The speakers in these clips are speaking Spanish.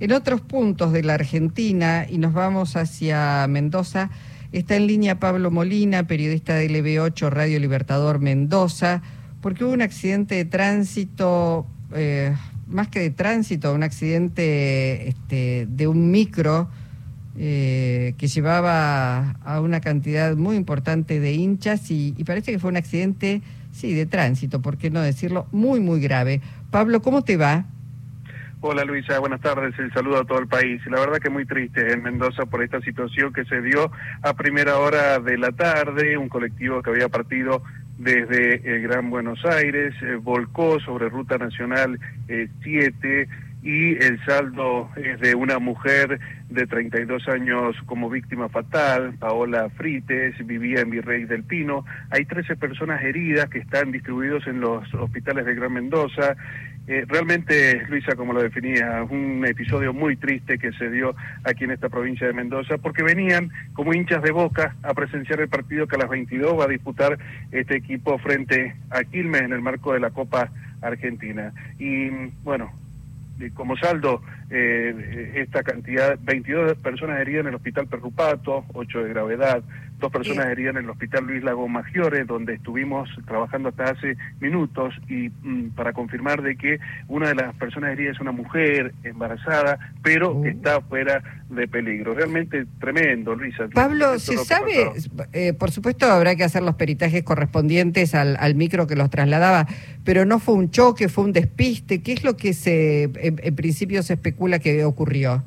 En otros puntos de la Argentina, y nos vamos hacia Mendoza, está en línea Pablo Molina, periodista de LB8 Radio Libertador Mendoza, porque hubo un accidente de tránsito, eh, más que de tránsito, un accidente este, de un micro eh, que llevaba a una cantidad muy importante de hinchas y, y parece que fue un accidente, sí, de tránsito, por qué no decirlo, muy, muy grave. Pablo, ¿cómo te va? Hola Luisa, buenas tardes, el saludo a todo el país. La verdad que muy triste en Mendoza por esta situación que se dio a primera hora de la tarde, un colectivo que había partido desde el Gran Buenos Aires, eh, volcó sobre Ruta Nacional 7 eh, y el saldo es de una mujer de 32 años como víctima fatal, Paola Frites, vivía en Virrey del Pino. Hay 13 personas heridas que están distribuidos en los hospitales de Gran Mendoza. Eh, realmente, Luisa, como lo definía, un episodio muy triste que se dio aquí en esta provincia de Mendoza, porque venían como hinchas de boca a presenciar el partido que a las 22 va a disputar este equipo frente a Quilmes en el marco de la Copa Argentina. Y bueno, como saldo eh, esta cantidad, 22 personas heridas en el hospital Perrupato, 8 de gravedad, dos personas heridas en el hospital Luis Lago Maggiore, donde estuvimos trabajando hasta hace minutos y mm, para confirmar de que una de las personas heridas es una mujer embarazada, pero oh. está fuera de peligro. Realmente tremendo, Luisa. Pablo, ¿se sabe? Eh, por supuesto habrá que hacer los peritajes correspondientes al, al, micro que los trasladaba, pero no fue un choque, fue un despiste. ¿Qué es lo que se en principio se especula que ocurrió?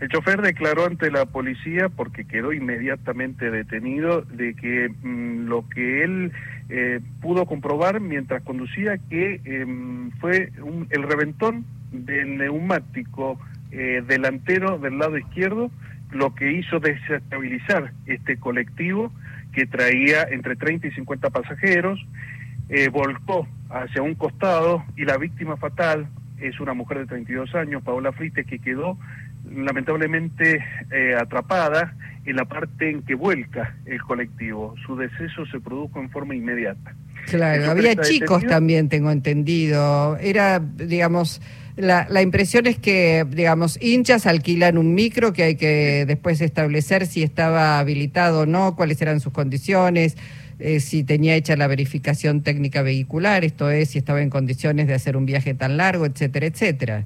El chofer declaró ante la policía, porque quedó inmediatamente detenido, de que mm, lo que él eh, pudo comprobar mientras conducía que em, fue el reventón del neumático eh, delantero del lado izquierdo lo que hizo desestabilizar este colectivo que traía entre 30 y 50 pasajeros, eh, volcó hacia un costado y la víctima fatal es una mujer de 32 años, Paola Frites, que quedó lamentablemente eh, atrapada en la parte en que vuelca el colectivo. Su deceso se produjo en forma inmediata. Claro, había chicos también, tengo entendido. Era, digamos, la, la, impresión es que, digamos, hinchas alquilan un micro que hay que después establecer si estaba habilitado o no, cuáles eran sus condiciones, eh, si tenía hecha la verificación técnica vehicular, esto es, si estaba en condiciones de hacer un viaje tan largo, etcétera, etcétera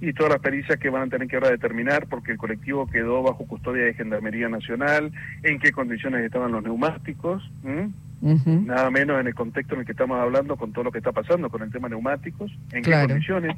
y todas las pericias que van a tener que ahora determinar porque el colectivo quedó bajo custodia de Gendarmería Nacional, en qué condiciones estaban los neumáticos, nada menos en el contexto en el que estamos hablando con todo lo que está pasando con el tema neumáticos, en qué condiciones,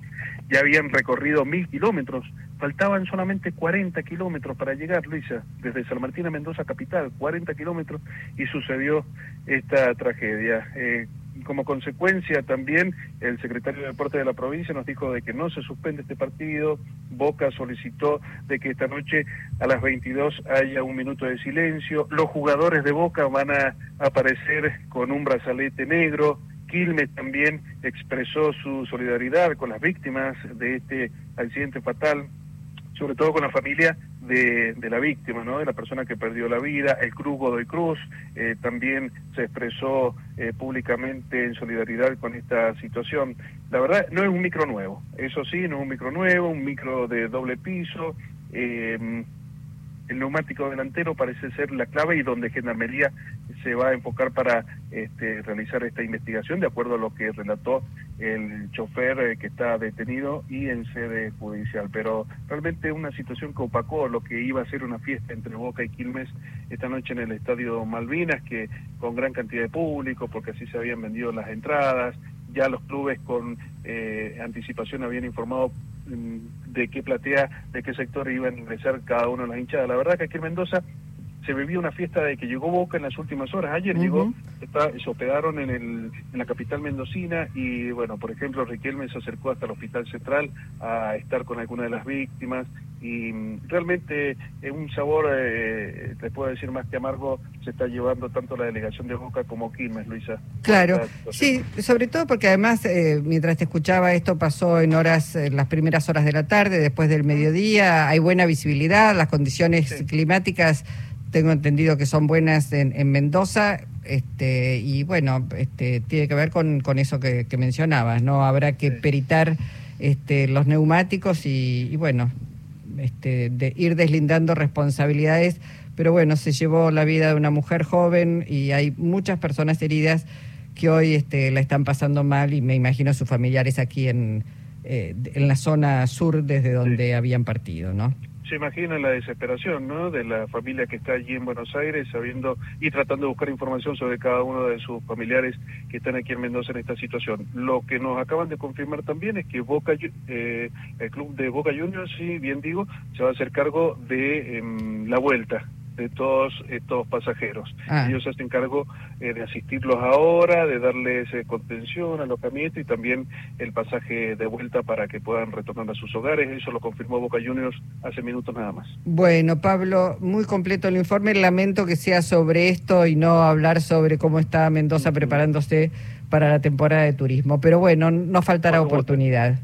ya habían recorrido mil kilómetros, faltaban solamente 40 kilómetros para llegar, Luisa, desde San Martín a Mendoza capital, 40 kilómetros y sucedió esta tragedia. Eh, como consecuencia también el secretario de Deporte de la provincia nos dijo de que no se suspende este partido, Boca solicitó de que esta noche a las 22 haya un minuto de silencio, los jugadores de Boca van a aparecer con un brazalete negro, Quilmes también expresó su solidaridad con las víctimas de este accidente fatal, sobre todo con la familia de, la víctima, ¿no? de la persona que perdió la vida. El Cruz Godoy Cruz eh, también se expresó eh, públicamente en solidaridad con esta situación. La verdad, no es un micro nuevo, eso sí, no es un micro nuevo, un micro de doble piso. Eh, el neumático delantero parece ser la clave y donde Gendarmería se va a enfocar para este, realizar esta investigación, de acuerdo a lo que relató el chofer eh, que está detenido y en sede judicial. Pero realmente una situación que opacó lo que iba a ser una fiesta entre Boca y Quilmes esta noche en el Estadio Malvinas, que con gran cantidad de público, porque así se habían vendido las entradas, ya los clubes con eh, anticipación habían informado mm, de qué platea, de qué sector iban a ingresar cada uno de las hinchadas. La verdad que aquí en Mendoza se vivía una fiesta de que llegó Boca en las últimas horas. Ayer llegó, se hospedaron en, el, en la capital mendocina y, bueno, por ejemplo, Riquelme se acercó hasta el Hospital Central a estar con alguna de las víctimas y mm, realmente es un sabor, eh, te puedo decir más que amargo, se está llevando tanto la delegación de Boca como Quilmes, Luisa. Claro, sí, sobre todo porque además, eh, mientras te escuchaba, esto pasó en horas, en las primeras horas de la tarde, después del mediodía, hay buena visibilidad, las condiciones climáticas tengo entendido que son buenas en, en Mendoza, este, y bueno, este, tiene que ver con, con eso que, mencionabas, ¿no? Habrá que peritar este, los neumáticos y, bueno, este, de ir deslindando responsabilidades. Pero bueno, se llevó la vida de una mujer joven y hay muchas personas heridas que hoy este, la están pasando mal y me imagino sus familiares aquí en, eh, en la zona sur desde donde habían partido, ¿no? Se imagina la desesperación ¿no? de la familia que está allí en Buenos Aires sabiendo y tratando de buscar información sobre cada uno de sus familiares que están aquí en Mendoza en esta situación. Lo que nos acaban de confirmar también es que Boca, eh, el club de Boca Juniors, si bien digo, se va a hacer cargo de em, la vuelta de todos estos pasajeros. Ah. Ellos se hacen cargo eh, de asistirlos ahora, de darles eh, contención, alojamiento y también el pasaje de vuelta para que puedan retornar a sus hogares. Eso lo confirmó Boca Juniors hace minutos nada más. Bueno, Pablo, muy completo el informe. Lamento que sea sobre esto y no hablar sobre cómo está Mendoza preparándose para la temporada de turismo. Pero bueno, no faltará oportunidad.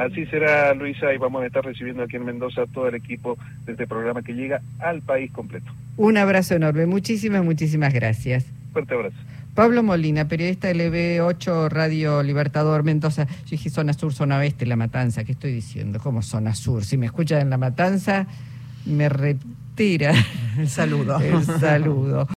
Así será, Luisa, y vamos a estar recibiendo aquí en Mendoza todo el equipo de este programa que llega al país completo. Un abrazo enorme, muchísimas, muchísimas gracias. Fuerte abrazo. Pablo Molina, periodista de LB8 Radio Libertador Mendoza. Yo dije zona sur, zona oeste, La Matanza. ¿Qué estoy diciendo? ¿Cómo zona sur? Si me escuchan en La Matanza, me retira el saludo. El saludo.